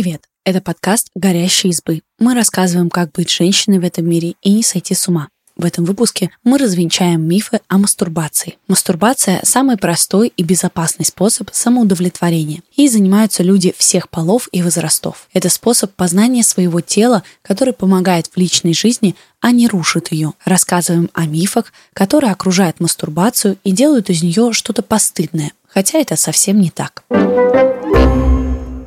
Привет! Это подкаст «Горящие избы». Мы рассказываем, как быть женщиной в этом мире и не сойти с ума. В этом выпуске мы развенчаем мифы о мастурбации. Мастурбация – самый простой и безопасный способ самоудовлетворения. И занимаются люди всех полов и возрастов. Это способ познания своего тела, который помогает в личной жизни, а не рушит ее. Рассказываем о мифах, которые окружают мастурбацию и делают из нее что-то постыдное. Хотя это совсем не так.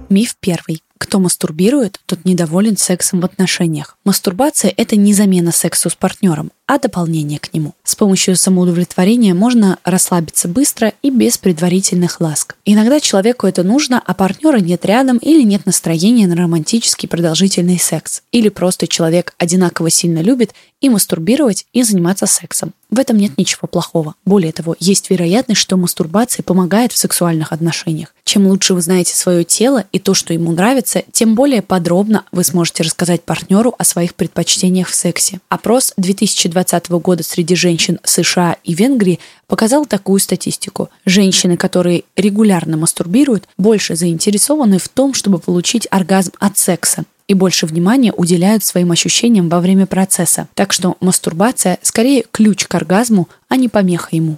Миф первый. Кто мастурбирует, тот недоволен сексом в отношениях. Мастурбация – это не замена сексу с партнером, а дополнение к нему. С помощью самоудовлетворения можно расслабиться быстро и без предварительных ласк. Иногда человеку это нужно, а партнера нет рядом или нет настроения на романтический продолжительный секс. Или просто человек одинаково сильно любит и мастурбировать, и заниматься сексом. В этом нет ничего плохого. Более того, есть вероятность, что мастурбация помогает в сексуальных отношениях. Чем лучше вы знаете свое тело и то, что ему нравится, тем более подробно вы сможете рассказать партнеру о своих предпочтениях в сексе. Опрос 2020 года среди женщин США и Венгрии показал такую статистику. Женщины, которые регулярно мастурбируют, больше заинтересованы в том, чтобы получить оргазм от секса и больше внимания уделяют своим ощущениям во время процесса. Так что мастурбация скорее ключ к оргазму, а не помеха ему.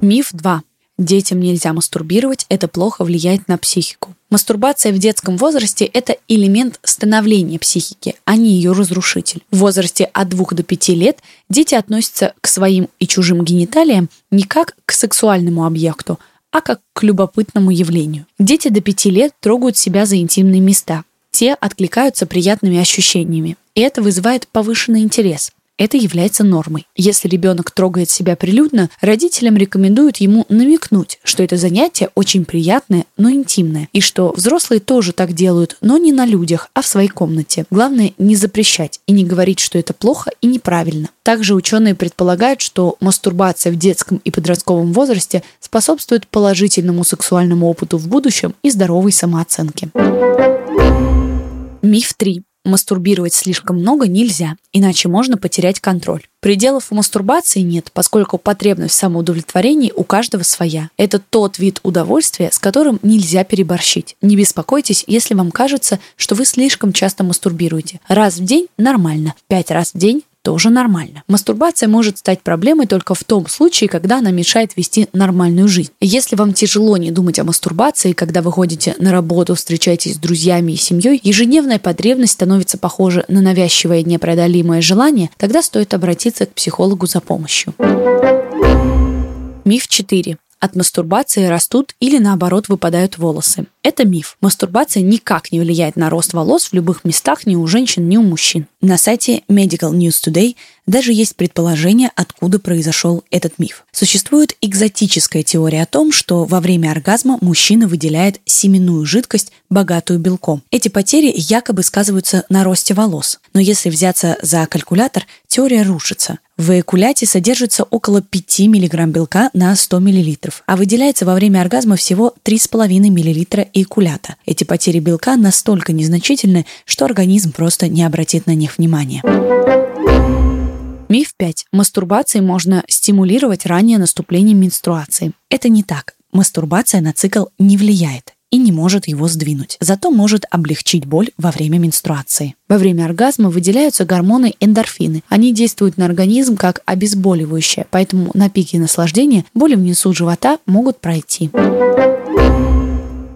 Миф 2. Детям нельзя мастурбировать, это плохо влияет на психику. Мастурбация в детском возрасте – это элемент становления психики, а не ее разрушитель. В возрасте от 2 до 5 лет дети относятся к своим и чужим гениталиям не как к сексуальному объекту, а как к любопытному явлению. Дети до 5 лет трогают себя за интимные места. Те откликаются приятными ощущениями. И это вызывает повышенный интерес это является нормой. Если ребенок трогает себя прилюдно, родителям рекомендуют ему намекнуть, что это занятие очень приятное, но интимное, и что взрослые тоже так делают, но не на людях, а в своей комнате. Главное не запрещать и не говорить, что это плохо и неправильно. Также ученые предполагают, что мастурбация в детском и подростковом возрасте способствует положительному сексуальному опыту в будущем и здоровой самооценке. Миф 3. Мастурбировать слишком много нельзя, иначе можно потерять контроль. Пределов у мастурбации нет, поскольку потребность в самоудовлетворении у каждого своя. Это тот вид удовольствия, с которым нельзя переборщить. Не беспокойтесь, если вам кажется, что вы слишком часто мастурбируете. Раз в день – нормально, пять раз в день тоже нормально. Мастурбация может стать проблемой только в том случае, когда она мешает вести нормальную жизнь. Если вам тяжело не думать о мастурбации, когда вы ходите на работу, встречаетесь с друзьями и семьей, ежедневная потребность становится похожа на навязчивое непреодолимое желание, тогда стоит обратиться к психологу за помощью. Миф 4. От мастурбации растут или наоборот выпадают волосы. Это миф. Мастурбация никак не влияет на рост волос в любых местах ни у женщин, ни у мужчин. На сайте Medical News Today даже есть предположение, откуда произошел этот миф. Существует экзотическая теория о том, что во время оргазма мужчина выделяет семенную жидкость, богатую белком. Эти потери якобы сказываются на росте волос. Но если взяться за калькулятор, теория рушится. В эякуляте содержится около 5 мг белка на 100 мл, а выделяется во время оргазма всего 3,5 мл эякулята. Эти потери белка настолько незначительны, что организм просто не обратит на них внимания. Миф 5. Мастурбацией можно стимулировать раннее наступление менструации. Это не так. Мастурбация на цикл не влияет и не может его сдвинуть. Зато может облегчить боль во время менструации. Во время оргазма выделяются гормоны эндорфины. Они действуют на организм как обезболивающее, поэтому на пике наслаждения боли внизу живота могут пройти.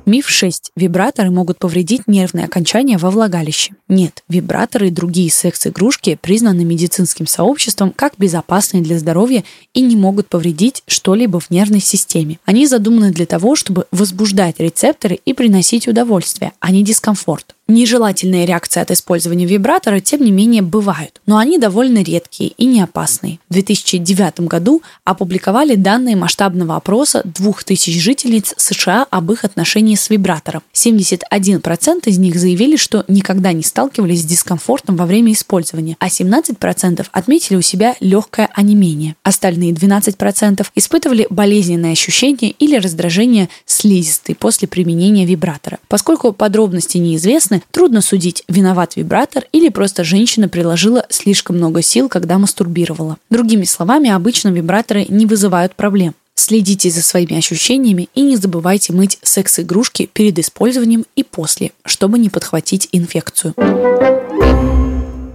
Миф 6. Вибраторы могут повредить нервные окончания во влагалище. Нет, вибраторы и другие секс-игрушки признаны медицинским сообществом как безопасные для здоровья и не могут повредить что-либо в нервной системе. Они задуманы для того, чтобы возбуждать рецепторы и приносить удовольствие, а не дискомфорт. Нежелательные реакции от использования вибратора, тем не менее, бывают, но они довольно редкие и не опасные. В 2009 году опубликовали данные масштабного опроса 2000 жительниц США об их отношении с вибратором. 71% из них заявили, что никогда не сталкивались с дискомфортом во время использования, а 17% отметили у себя легкое онемение. Остальные 12% испытывали болезненные ощущения или раздражение слизистой после применения вибратора. Поскольку подробности неизвестны, трудно судить, виноват вибратор или просто женщина приложила слишком много сил, когда мастурбировала. Другими словами, обычно вибраторы не вызывают проблем. Следите за своими ощущениями и не забывайте мыть секс-игрушки перед использованием и после, чтобы не подхватить инфекцию.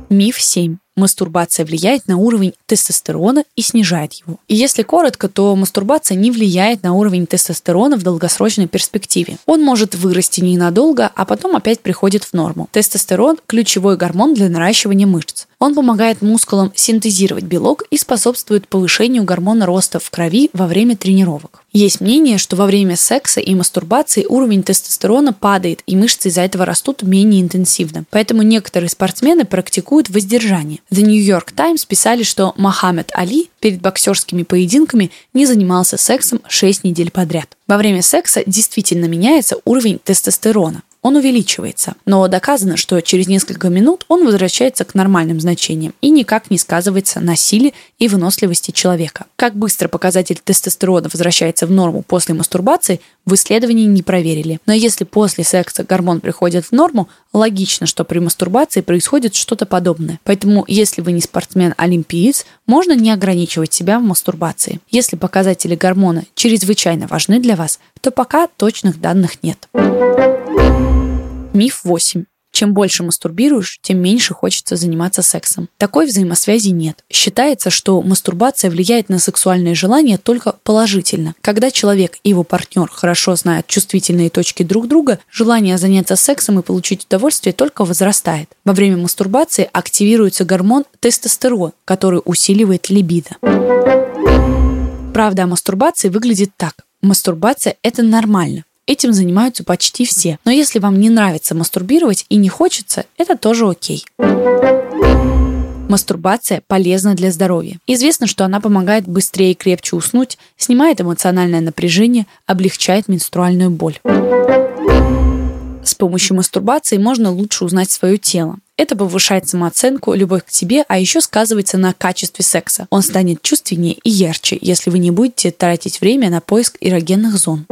Миф 7. Мастурбация влияет на уровень тестостерона и снижает его. И если коротко, то мастурбация не влияет на уровень тестостерона в долгосрочной перспективе. Он может вырасти ненадолго, а потом опять приходит в норму. Тестостерон – ключевой гормон для наращивания мышц. Он помогает мускулам синтезировать белок и способствует повышению гормона роста в крови во время тренировок. Есть мнение, что во время секса и мастурбации уровень тестостерона падает, и мышцы из-за этого растут менее интенсивно. Поэтому некоторые спортсмены практикуют воздержание. The New York Times писали, что Мохаммед Али перед боксерскими поединками не занимался сексом 6 недель подряд. Во время секса действительно меняется уровень тестостерона он увеличивается. Но доказано, что через несколько минут он возвращается к нормальным значениям и никак не сказывается на силе и выносливости человека. Как быстро показатель тестостерона возвращается в норму после мастурбации, в исследовании не проверили. Но если после секса гормон приходит в норму, логично, что при мастурбации происходит что-то подобное. Поэтому, если вы не спортсмен-олимпиец, можно не ограничивать себя в мастурбации. Если показатели гормона чрезвычайно важны для вас, то пока точных данных нет. Миф 8. Чем больше мастурбируешь, тем меньше хочется заниматься сексом. Такой взаимосвязи нет. Считается, что мастурбация влияет на сексуальные желания только положительно. Когда человек и его партнер хорошо знают чувствительные точки друг друга, желание заняться сексом и получить удовольствие только возрастает. Во время мастурбации активируется гормон тестостерон, который усиливает либидо. Правда о мастурбации выглядит так. Мастурбация – это нормально. Этим занимаются почти все. Но если вам не нравится мастурбировать и не хочется, это тоже окей. Мастурбация полезна для здоровья. Известно, что она помогает быстрее и крепче уснуть, снимает эмоциональное напряжение, облегчает менструальную боль. С помощью мастурбации можно лучше узнать свое тело. Это повышает самооценку, любовь к себе, а еще сказывается на качестве секса. Он станет чувственнее и ярче, если вы не будете тратить время на поиск эрогенных зон.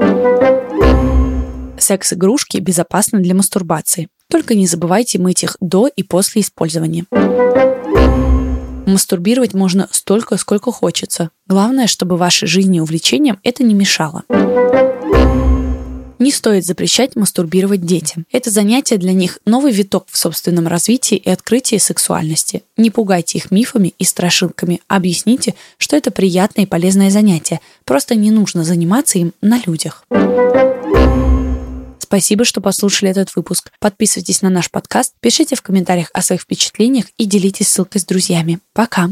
Секс-игрушки безопасны для мастурбации. Только не забывайте мыть их до и после использования. Мастурбировать можно столько, сколько хочется. Главное, чтобы вашей жизни и увлечениям это не мешало. Не стоит запрещать мастурбировать детям. Это занятие для них новый виток в собственном развитии и открытии сексуальности. Не пугайте их мифами и страшилками. Объясните, что это приятное и полезное занятие. Просто не нужно заниматься им на людях. Спасибо, что послушали этот выпуск. Подписывайтесь на наш подкаст, пишите в комментариях о своих впечатлениях и делитесь ссылкой с друзьями. Пока!